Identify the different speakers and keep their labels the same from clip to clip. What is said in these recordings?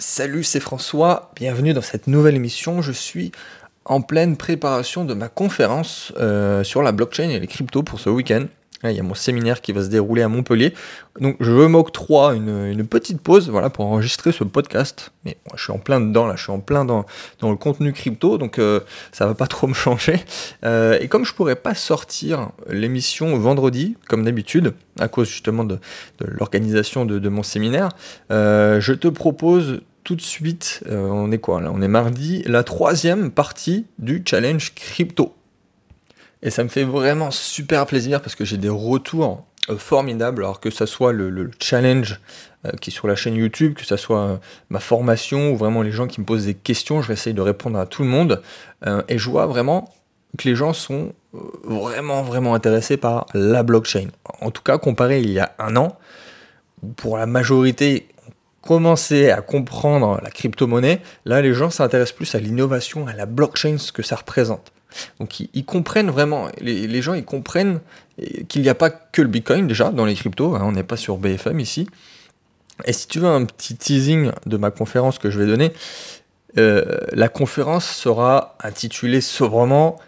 Speaker 1: Salut, c'est François, bienvenue dans cette nouvelle émission. Je suis en pleine préparation de ma conférence euh, sur la blockchain et les cryptos pour ce week-end. il y a mon séminaire qui va se dérouler à Montpellier. Donc je m'octroie une, une petite pause voilà, pour enregistrer ce podcast. Mais je suis en plein dedans, là, je suis en plein dans, dans le contenu crypto, donc euh, ça va pas trop me changer. Euh, et comme je pourrais pas sortir l'émission vendredi, comme d'habitude, à cause justement de, l'organisation de, de, mon séminaire, je te propose tout de suite, euh, on est quoi là On est mardi, la troisième partie du challenge crypto. Et ça me fait vraiment super plaisir parce que j'ai des retours euh, formidables, alors que ça soit le, challenge euh, qui est sur la chaîne YouTube, que ça soit ma formation ou vraiment les gens qui me posent des questions, je vais essayer de répondre à tout le monde. et je vois vraiment que les gens sont vraiment vraiment intéressés par la blockchain. En tout cas, comparé il y a un an, pour la majorité, commencer à comprendre la crypto-monnaie, là les gens s'intéressent plus à l'innovation, à la blockchain, ce que ça représente. Donc ils, comprennent vraiment, les, gens ils comprennent qu'il n'y a pas que le Bitcoin déjà dans les cryptos, hein, on n'est pas sur BFM ici. Et si tu veux un petit teasing de ma conférence que je vais donner, euh, la conférence sera intitulée sobrement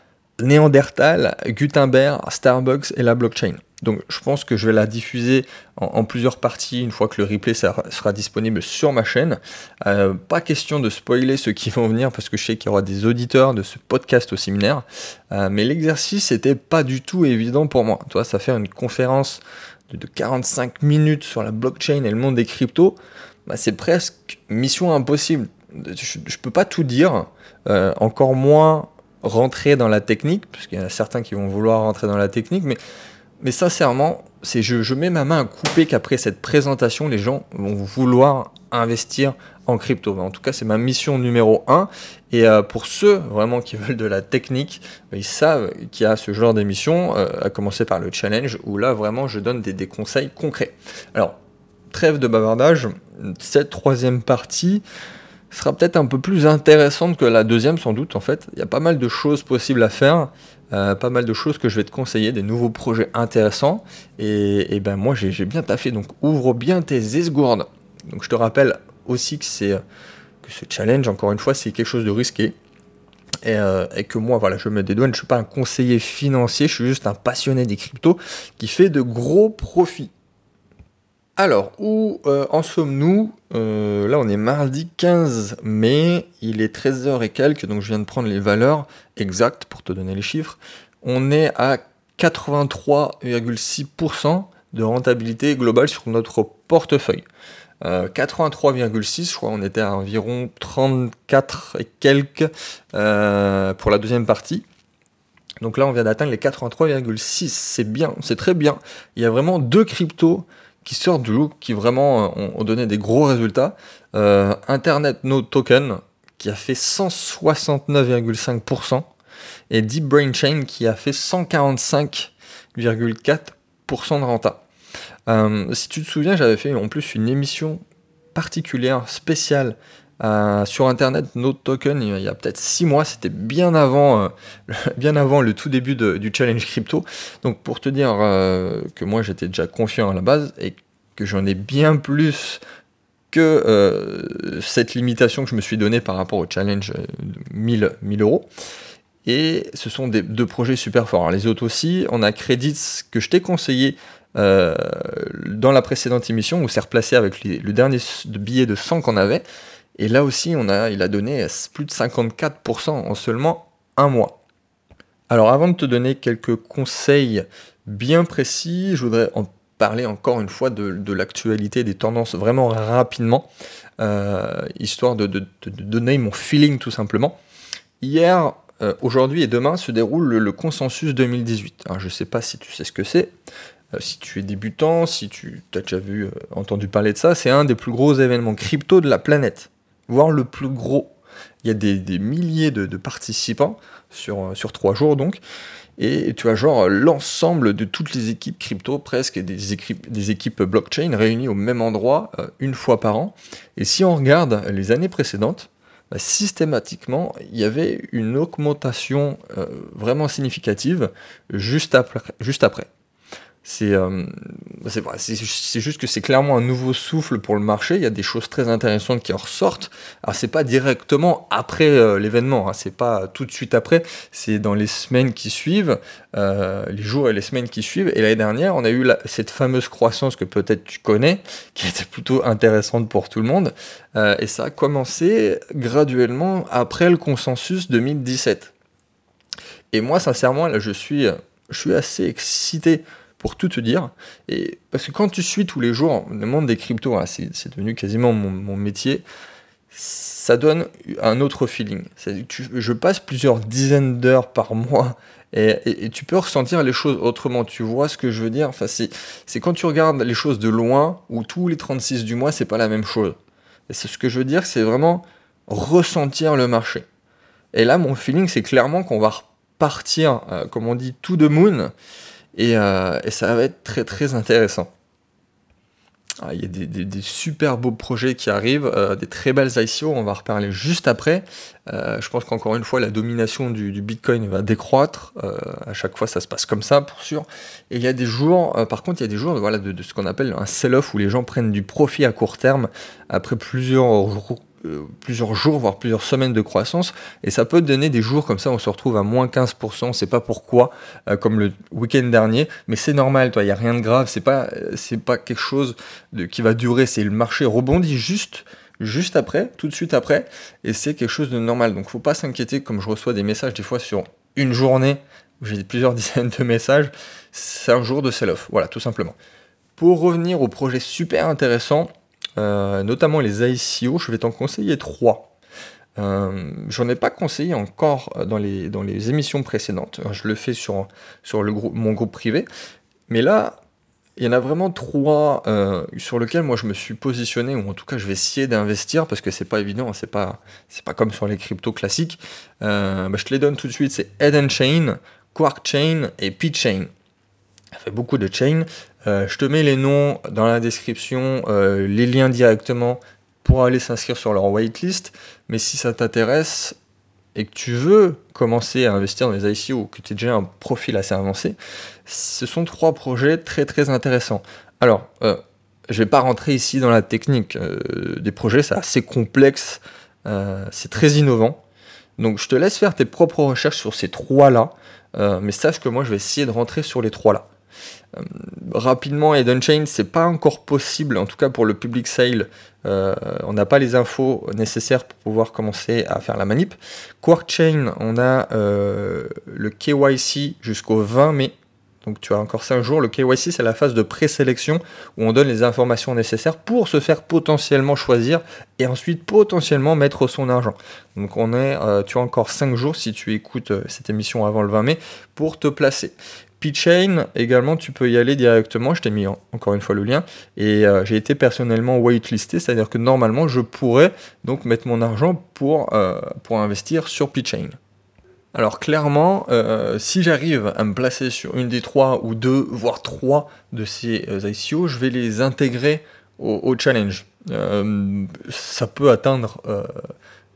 Speaker 1: Néandertal, Gutenberg, Starbucks et la blockchain. Donc je pense que je vais la diffuser en, plusieurs parties une fois que le replay sera, disponible sur ma chaîne. Euh, pas question de spoiler ceux qui vont venir parce que je sais qu'il y aura des auditeurs de ce podcast au séminaire. Euh, mais l'exercice n'était pas du tout évident pour moi. Toi, ça fait une conférence de, 45 minutes sur la blockchain et le monde des cryptos. Bah, c'est presque mission impossible. Je ne peux pas tout dire, euh, encore moins rentrer dans la technique, parce qu'il y en a certains qui vont vouloir rentrer dans la technique, mais mais sincèrement, c'est je, mets ma main à couper qu'après cette présentation, les gens vont vouloir investir en crypto. En tout cas, c'est ma mission numéro 1. Et euh, pour ceux vraiment qui veulent de la technique, ils savent qu'il y a ce genre d'émission, euh, à commencer par le challenge, où là vraiment je donne des conseils concrets. Alors, trêve de bavardage, cette troisième partie sera peut-être un peu plus intéressante que la deuxième sans doute en fait. Il y a pas mal de choses possibles à faire. Euh, pas mal de choses que je vais te conseiller, des nouveaux projets intéressants. Et, ben moi j'ai bien taffé, donc ouvre bien tes esgourdes. Donc je te rappelle aussi que que ce challenge, encore une fois, c'est quelque chose de risqué. Et, euh, et, que moi, voilà, je me dédouane, je ne suis pas un conseiller financier, je suis juste un passionné des cryptos qui fait de gros profits. Alors, où euh, en sommes-nous euh, Là, on est mardi 15 mai, il est 13h et quelques, donc je viens de prendre les valeurs exactes pour te donner les chiffres. On est à 83,6% de rentabilité globale sur notre portefeuille. 83,6, euh, je crois, on était à environ 34 et quelques pour la deuxième partie. Donc là, on vient d'atteindre les 83,6. C'est bien, c'est très bien. Il y a vraiment deux cryptos qui sortent du look, qui vraiment euh, ont, donné des gros résultats. Euh, Internet No Token, qui a fait 169,5%, et Deep Brain Chain, qui a fait 145,4% de renta. Euh, si tu te souviens, j'avais fait en plus une émission particulière, spéciale, sur Internet, No Token, il y a peut-être 6 mois, c'était bien avant, bien avant le tout début du challenge crypto. Donc pour te dire que moi j'étais déjà confiant à la base et que j'en ai bien plus que euh, cette limitation que je me suis donnée par rapport au challenge de 1000, 1000 euros. Et ce sont des, deux projets super forts. les autres aussi, on a Credits que je t'ai conseillé euh, dans la précédente émission où c'est replacé avec le dernier billet de 100 qu'on avait. Et là aussi, on a, il a donné plus de 54% en seulement un mois. Alors avant de te donner quelques conseils bien précis, je voudrais en parler encore une fois de, l'actualité, des tendances vraiment rapidement, euh, histoire de, donner mon feeling tout simplement. Hier, euh, aujourd'hui et demain se déroule le, consensus 2018. Alors, je ne sais pas si tu sais ce que c'est, euh, si tu es débutant, si tu as déjà vu, entendu parler de ça, c'est un des plus gros événements crypto de la planète, voire le plus gros. Il y a des, milliers de, participants sur, sur trois jours donc. Et tu as genre l'ensemble de toutes les équipes crypto, presque, des équipes, des équipes blockchain réunies au même endroit euh, une fois par an. Et si on regarde les années précédentes, bah, systématiquement, il y avait une augmentation euh, vraiment significative. Juste après. C'est euh, juste que c'est clairement un nouveau souffle pour le marché. Il y a des choses très intéressantes qui en ressortent. Alors c'est pas directement après euh, l'événement, hein. c'est pas tout de suite après, c'est dans les semaines qui suivent, euh, les jours et les semaines qui suivent. Et l'année dernière, on a eu cette fameuse croissance que peut-être tu connais, qui était plutôt intéressante pour tout le monde. et ça a commencé graduellement après le consensus 2017. Et moi, sincèrement, là, je suis, je suis assez excité pour tout te dire. Et parce que quand tu suis tous les jours le monde des cryptos, hein, c'est, devenu quasiment mon, métier, ça donne un autre feeling. je passe plusieurs dizaines d'heures par mois et, tu peux ressentir les choses autrement. Tu vois ce que je veux dire? Enfin, c'est, quand tu regardes les choses de loin, ou tous les 36 du mois, c'est pas la même chose. Et c'est ce que je veux dire, c'est vraiment ressentir le marché. Et là, mon feeling, c'est clairement qu'on va repartir, euh, comme on dit, tout de moon. Euh, et, ça va être très très intéressant. Ah, il y a des, super beaux projets qui arrivent, euh, des très belles ICO, on va reparler juste après. Euh, je pense qu'encore une fois, la domination du, Bitcoin va décroître. à chaque fois, ça se passe comme ça, pour sûr. Et il y a des jours, par contre, il y a des jours voilà, de, de ce qu'on appelle un sell-off où les gens prennent du profit à court terme après plusieurs euh, plusieurs jours, voire plusieurs semaines de croissance, et ça peut donner des jours comme ça, on se retrouve à moins 15%, on sait pas pourquoi, euh, comme le week-end dernier, mais c'est normal, il n'y a rien de grave, c'est pas, c'est pas quelque chose de, qui va durer, c'est le marché rebondit juste juste après, tout de suite après, et c'est quelque chose de normal. Donc faut pas s'inquiéter, comme je reçois des messages des fois sur une journée, j'ai plusieurs dizaines de messages, c'est un jour de sell-off, voilà, tout simplement. Pour revenir au projet super intéressant, euh, notamment les ICO, je vais t'en conseiller trois. Euh, J'en ai pas conseillé encore dans les, dans les émissions précédentes. Je le fais sur, sur le groupe, mon groupe privé. Mais là, il y en a vraiment trois euh, sur lesquels moi je me suis positionné, ou en tout cas je vais essayer d'investir parce que c'est pas évident, c'est pas, pas comme sur les cryptos classiques. Euh, bah, je te les donne tout de suite c'est Eden Chain, Quark Chain et P-Chain. Ça fait beaucoup de chain. Euh, je te mets les noms dans la description, euh, les liens directement pour aller s'inscrire sur leur waitlist. Mais si ça t'intéresse et que tu veux commencer à investir dans les ICO que tu as déjà un profil assez avancé, ce sont trois projets très très intéressants. Alors, euh, je ne vais pas rentrer ici dans la technique des projets, c'est assez complexe, c'est très innovant. Donc je te laisse faire tes propres recherches sur ces trois-là, mais sache que moi je vais essayer de rentrer sur les trois-là. Euh, rapidement, Eden Chain, c'est pas encore possible, en tout cas pour le public sale. Euh, on n'a pas les infos nécessaires pour pouvoir commencer à faire la manip. Quark Chain, on a euh, le KYC jusqu'au 20 mai. Donc tu as encore 5 jours. Le KYC, c'est la phase de présélection où on donne les informations nécessaires pour se faire potentiellement choisir et ensuite potentiellement mettre son argent. Donc on est, tu as encore 5 jours si tu écoutes cette émission avant le 20 mai pour te placer. P-Chain, également, tu peux y aller directement. Je t'ai mis encore une fois le lien. Et euh, j'ai été personnellement waitlisté, c'est-à-dire que normalement, je pourrais donc mettre mon argent pour, euh, pour investir sur P-Chain. Alors clairement, euh, si j'arrive à me placer sur une des trois ou deux, voire trois de ces ICO, je vais les intégrer au, au challenge. ça peut atteindre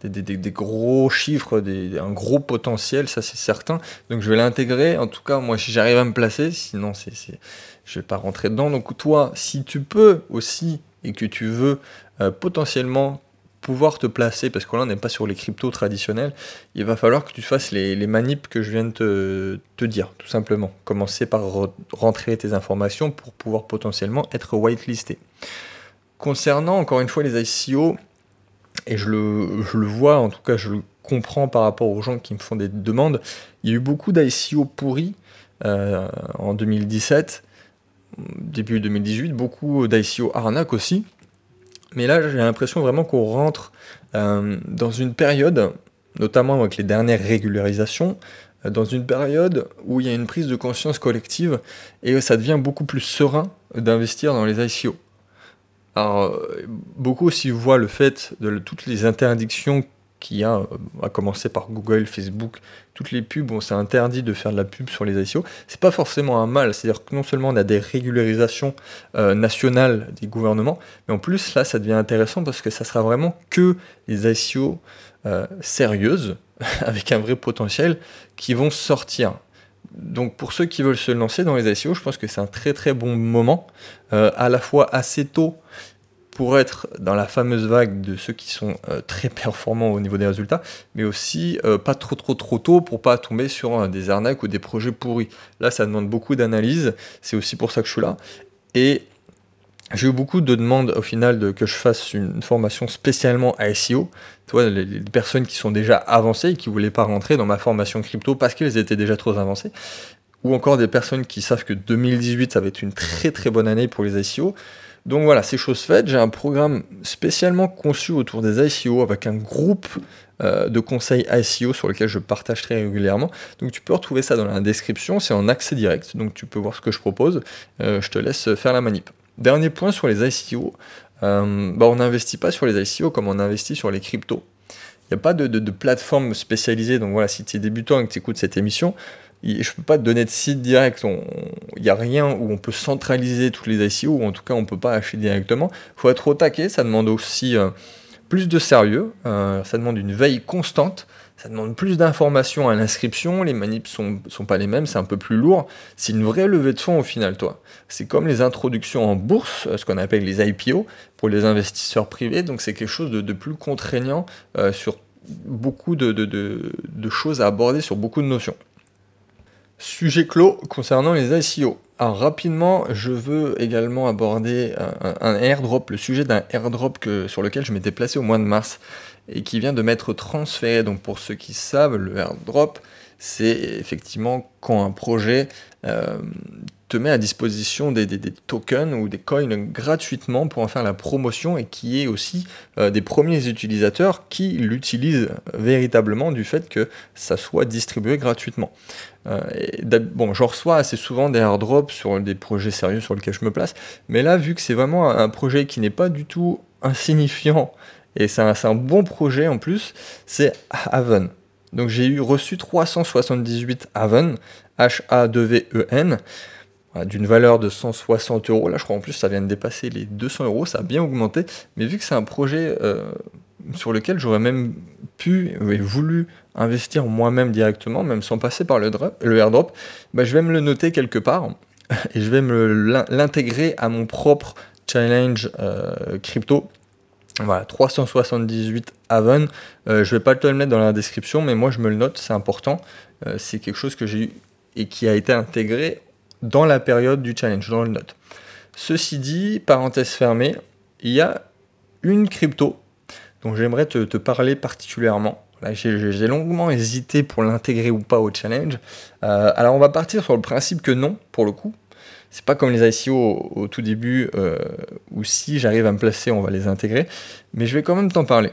Speaker 1: des, gros chiffres, un gros potentiel, ça c'est certain. Donc je vais l'intégrer. En tout cas, moi, si j'arrive à me placer, sinon c'est, je vais pas rentrer dedans. Donc toi, si tu peux aussi et que tu veux euh, potentiellement pouvoir te placer, parce que là n'est pas sur les cryptos traditionnels, il va falloir que tu fasses les, les manips que je viens de te, dire, tout simplement. Commencer par rentrer tes informations pour pouvoir potentiellement être whitelisté. Concernant encore une fois les ICO, et je le, vois, en tout cas je le comprends par rapport aux gens qui me font des demandes, il y a eu beaucoup d'ICO pourris euh, en 2017, début 2018, beaucoup d'ICO arnaque aussi. Mais là, j'ai l'impression vraiment qu'on rentre euh, dans une période, notamment avec les dernières régularisations, euh, dans une période où il y a une prise de conscience collective et ça devient beaucoup plus serein d'investir dans les ICO. Alors, beaucoup aussi voient le fait de toutes les interdictions qu'il y a, euh, à commencer par Google, Facebook, toutes les pubs, bon, c'est interdit de faire de la pub sur les ICO. C'est pas forcément un mal, c'est-à-dire que non seulement on a des régularisations euh, nationales des gouvernements, mais en plus là, ça devient intéressant parce que ça sera vraiment que les ICO euh, sérieuses, avec un vrai potentiel, qui vont sortir Donc pour ceux qui veulent se lancer dans les ICO, je pense que c'est un très très bon moment, euh, à la fois assez tôt pour être dans la fameuse vague de ceux qui sont euh, très performants au niveau des résultats, mais aussi euh, pas trop trop trop tôt pour pas tomber sur des arnaques ou des projets pourris. Là, ça demande beaucoup d'analyse, c'est aussi pour ça que je suis là. J'ai eu beaucoup de demandes au final de que je fasse une formation spécialement à. Tu les, les, personnes qui sont déjà avancées et qui voulaient pas rentrer dans ma formation crypto parce qu'elles étaient déjà trop avancées. Ou encore des personnes qui savent que 2018 ça va être une très très bonne année pour les SEO. Donc voilà, c'est chose faite. J'ai un programme spécialement conçu autour des ICO avec un groupe euh, de conseils ICO sur lequel je partage très régulièrement. Donc tu peux retrouver ça dans la description, c'est en accès direct, donc tu peux voir ce que je propose. Euh, je te laisse faire la manip. Dernier point sur les ICO, euh, bah, on n'investit pas sur les ICO comme on investit sur les cryptos. Il n'y a pas de, plateforme spécialisée, donc voilà, si tu es débutant et que tu écoutes cette émission, je ne peux pas te donner de site direct, il n'y a rien où on peut centraliser tous les ICO, ou en tout cas on ne peut pas acheter directement. Il faut être au taquet, ça demande aussi euh, plus de sérieux, euh, ça demande une veille constante, demande plus d'informations à l'inscription, les manips sont, sont pas les mêmes, c'est un peu plus lourd. C'est une vraie levée de fonds au final, toi. C'est comme les introductions en bourse, euh, ce qu'on appelle les IPO, pour les investisseurs privés, donc c'est quelque chose de, plus contraignant sur beaucoup de, choses à aborder, sur beaucoup de notions. Sujet clos concernant les ICO. Alors rapidement, je veux également aborder un, airdrop, le sujet d'un airdrop que, sur lequel je m'étais placé au mois de mars et qui vient de m'être transféré. Donc pour ceux qui savent, le airdrop, c'est effectivement quand un projet euh, te met à disposition des, tokens ou des coins gratuitement pour en faire la promotion et qui est aussi euh, des premiers utilisateurs qui l'utilisent véritablement du fait que ça soit distribué gratuitement. Euh, bon, je reçois assez souvent des airdrops sur des projets sérieux sur lesquels je me place, mais là, vu que c'est vraiment un projet qui n'est pas du tout insignifiant et c'est un, bon projet en plus, c'est Haven. Donc j'ai eu reçu 378 Haven, H-A-V-E-N d'une valeur de 160 euros. Là, je crois en plus, ça vient de dépasser les 200 euros, ça a bien augmenté. Mais vu que c'est un projet euh, sur lequel j'aurais même pu et voulu investir moi-même directement, même sans passer par le, le airdrop, bah, je vais me le noter quelque part et je vais me l'intégrer à mon propre challenge euh, crypto. Voilà, 378 Haven. Euh, je vais pas te le mettre dans la description, mais moi je me le note, c'est important. c'est quelque chose que j'ai eu et qui a été intégré dans la période du challenge, dans le note. Ceci dit, parenthèse fermée, il y a une crypto dont j'aimerais te, parler particulièrement. J'ai longuement hésité pour l'intégrer ou pas au challenge. Euh, alors on va partir sur le principe que non, pour le coup. C'est pas comme les ICO au, tout début, euh, où si j'arrive à me placer, on va les intégrer. Mais je vais quand même t'en parler.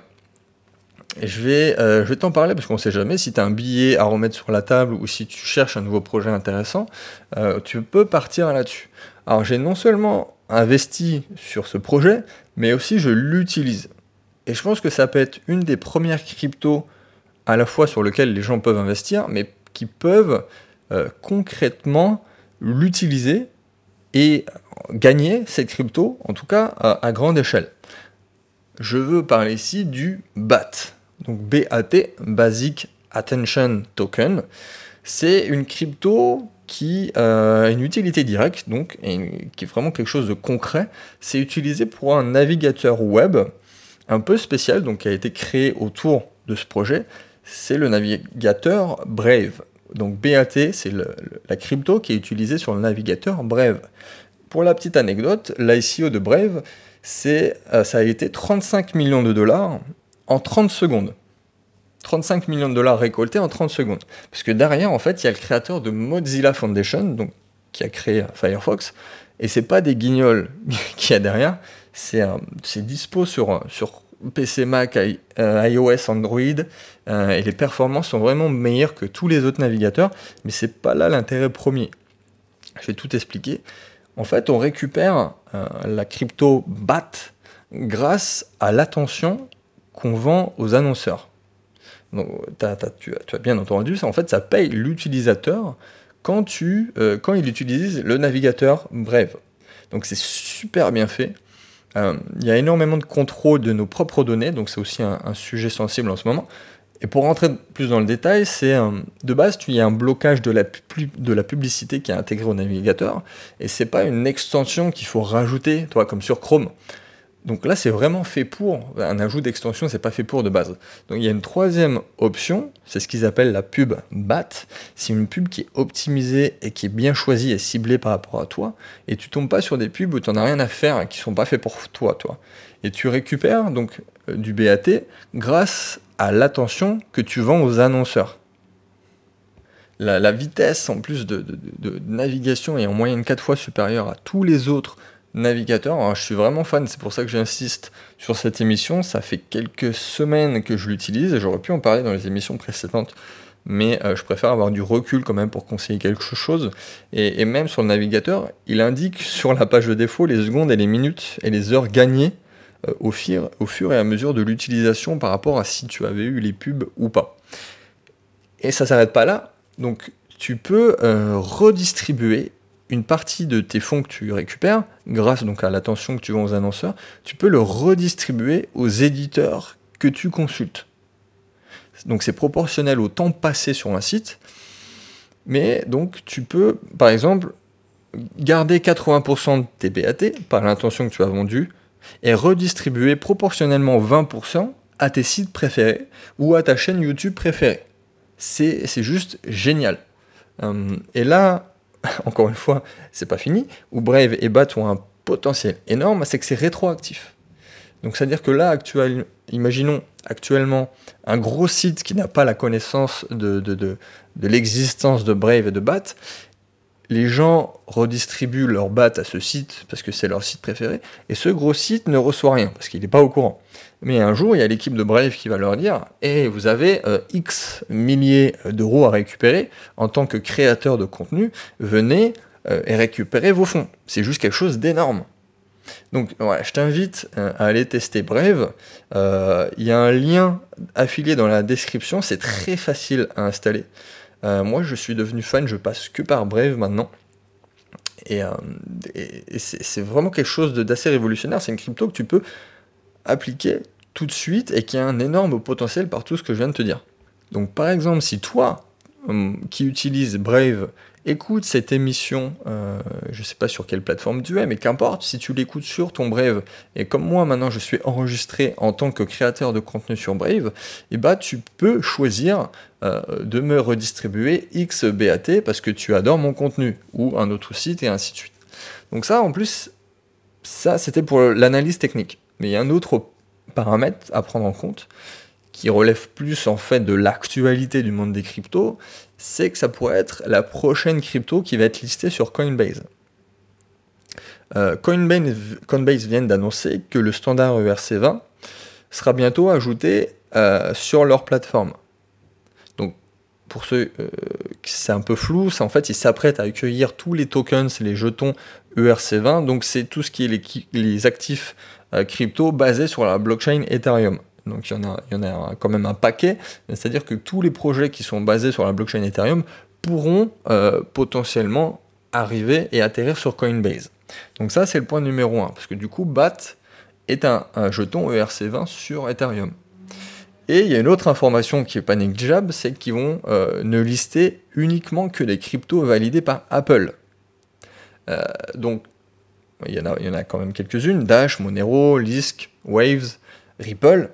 Speaker 1: Je vais, euh, vais t'en parler parce qu'on ne sait jamais si tu as un billet à remettre sur la table ou si tu cherches un nouveau projet intéressant, euh, tu peux partir là-dessus. Alors j'ai non seulement investi sur ce projet, mais aussi je l'utilise. Et je pense que ça peut être une des premières cryptos à la fois sur lesquelles les gens peuvent investir, mais qui peuvent concrètement l'utiliser et gagner cette crypto, en tout cas à grande échelle. Je veux parler ici du BAT. Donc BAT, Basic Attention Token, c'est une crypto qui euh, a une utilité directe, donc, et qui est vraiment quelque chose de concret. C'est utilisé pour un navigateur web un peu spécial, donc qui a été créé autour de ce projet. C'est le navigateur Brave. Donc BAT, c'est la crypto qui est utilisée sur le navigateur Brave. Pour la petite anecdote, l'ICO de Brave, euh, ça a été 35 millions de dollars en 30 secondes. 35 millions de dollars récoltés en 30 secondes. Parce que derrière, en fait, il y a le créateur de Mozilla Foundation, qui a créé Firefox, et c'est pas des guignols qu'il y a derrière, c'est dispo sur, sur PC, Mac, euh, iOS, Android, euh, et les performances sont vraiment meilleures que tous les autres navigateurs, mais c'est pas là l'intérêt premier. Je vais tout expliquer. En fait, on récupère euh, la crypto BAT grâce à l'attention qu'on vend aux annonceurs. Donc, tu, as, bien entendu, ça, en fait, ça paye l'utilisateur quand, quand il utilise le navigateur Brave. Donc c'est super bien fait. Euh, il y a énormément de contrôle de nos propres données, donc c'est aussi un, sujet sensible en ce moment. Et pour rentrer plus dans le détail, c'est de base, tu y a un blocage de la, de la publicité qui est intégré au navigateur, et c'est pas une extension qu'il faut rajouter, toi, comme sur Chrome. Donc là, c'est vraiment fait pour. Un ajout d'extension, c'est pas fait pour de base. Donc il y a une troisième option, c'est ce qu'ils appellent la pub BAT. C'est une pub qui est optimisée et qui est bien choisie et ciblée par rapport à toi. Et tu tombes pas sur des pubs où tu n'en as rien à faire qui sont pas faits pour toi, toi. Et tu récupères donc euh, du BAT grâce à l'attention que tu vends aux annonceurs. La, vitesse en plus de, de, navigation est en moyenne 4 fois supérieure à tous les autres navigateurs. je suis vraiment fan, c'est pour ça que j'insiste sur cette émission. Ça fait quelques semaines que je l'utilise et j'aurais pu en parler dans les émissions précédentes, mais euh, je préfère avoir du recul quand même pour conseiller quelque chose. Et, même sur le navigateur, il indique sur la page de défaut les secondes et les minutes et les heures gagnées euh, au, fur, au fur et à mesure de l'utilisation par rapport à si tu avais eu les pubs ou pas. Et ça s'arrête pas là. Donc tu peux euh, redistribuer une partie de tes fonds que tu récupères, grâce donc à l'attention que tu vends aux annonceurs, tu peux le redistribuer aux éditeurs que tu consultes. Donc c'est proportionnel au temps passé sur un site, mais donc tu peux, par exemple, garder 80% de tes BAT par l'intention que tu as vendu et redistribuer proportionnellement 20% à tes sites préférés ou à ta chaîne YouTube préférée. C'est juste génial. Euh, et là, encore une fois, c'est pas fini, où Brave et Bat ont un potentiel énorme, c'est que c'est rétroactif. Donc c'est-à-dire que là, imaginons actuellement un gros site qui n'a pas la connaissance de l'existence de Brave et de Bat, les gens redistribuent leur bat à ce site parce que c'est leur site préféré, et ce gros site ne reçoit rien parce qu'il n'est pas au courant. Mais un jour, il y a l'équipe de Brave qui va leur dire Et eh, vous avez euh, X milliers d'euros à récupérer en tant que créateur de contenu, venez euh, et récupérez vos fonds. C'est juste quelque chose d'énorme. Donc, je t'invite euh, à aller tester Brave. Il y a un lien affilié dans la description, c'est très facile à installer. Euh, moi, je suis devenu fan, je passe que par Brave maintenant. Et, euh, c'est vraiment quelque chose d'assez révolutionnaire. C'est une crypto que tu peux appliquer tout de suite et qui a un énorme potentiel par tout ce que je viens de te dire. Donc, par exemple, si toi, qui utilises Brave écoute cette émission, euh, je ne sais pas sur quelle plateforme tu es, mais qu'importe, si tu l'écoutes sur ton Brave, et comme moi maintenant je suis enregistré en tant que créateur de contenu sur Brave, et eh bah, tu peux choisir euh, de me redistribuer X BAT parce que tu adores mon contenu, ou un autre site, et ainsi de suite. Donc ça, en plus, ça c'était pour l'analyse technique. Mais il y a un autre paramètre à prendre en compte, qui relève plus en fait de l'actualité du monde des cryptos, c'est que ça pourrait être la prochaine crypto qui va être listée sur Coinbase. Euh, Coinbase, vient d'annoncer que le standard ERC20 sera bientôt ajouté euh, sur leur plateforme. Donc, pour ceux euh, qui c'est un peu flou, c'est en fait ils s'apprêtent à accueillir tous les tokens, les jetons ERC20. Donc, c'est tout ce qui est les, les actifs crypto basés sur la blockchain Ethereum. Donc il y, en a, quand même un paquet. C'est-à-dire que tous les projets qui sont basés sur la blockchain Ethereum pourront euh, potentiellement arriver et atterrir sur Coinbase. Donc ça c'est le point numéro 1. Parce que du coup BAT est un, jeton ERC20 sur Ethereum. Et il y a une autre information qui n'est pas négligeable, c'est qu'ils vont euh, ne lister uniquement que les cryptos validés par Apple. Euh, donc il y, en a, il y en a quand même quelques-unes, Dash, Monero, Lisk, Waves, Ripple,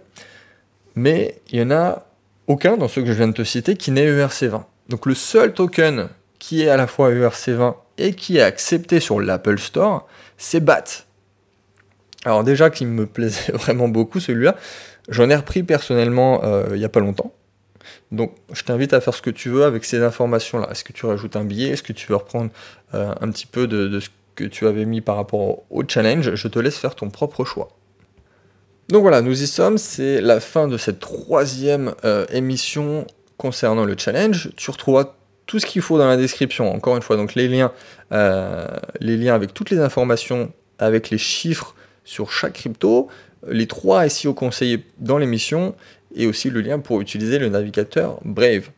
Speaker 1: mais il n'y en a aucun dans ceux que je viens de te citer qui n'est ERC20. Donc le seul token qui est à la fois ERC20 et qui est accepté sur l'Apple Store, c'est BAT. Alors déjà qu'il me plaisait vraiment beaucoup celui-là, j'en ai repris personnellement euh, il n'y a pas longtemps. Donc je t'invite à faire ce que tu veux avec ces informations-là. Est-ce que tu rajoutes un billet? Est-ce que tu veux reprendre euh, un petit peu de ce que tu avais mis par rapport au challenge? Je te laisse faire ton propre choix. Donc voilà, nous y sommes, c'est la fin de cette troisième euh, émission concernant le challenge. Tu retrouveras tout ce qu'il faut dans la description, encore une fois, donc les liens, euh, avec toutes les informations, avec les chiffres sur chaque crypto, les trois SEO conseillés dans l'émission, et aussi le lien pour utiliser le navigateur Brave.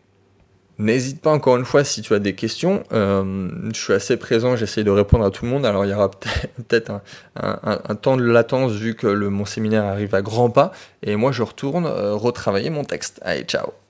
Speaker 1: N'hésite pas encore une fois si tu as des questions. Euh, je suis assez présent, j'essaie de répondre à tout le monde. Alors il y aura peut-être un, temps de latence vu que mon séminaire arrive à grands pas. Et moi je retourne euh, retravailler mon texte. Allez, ciao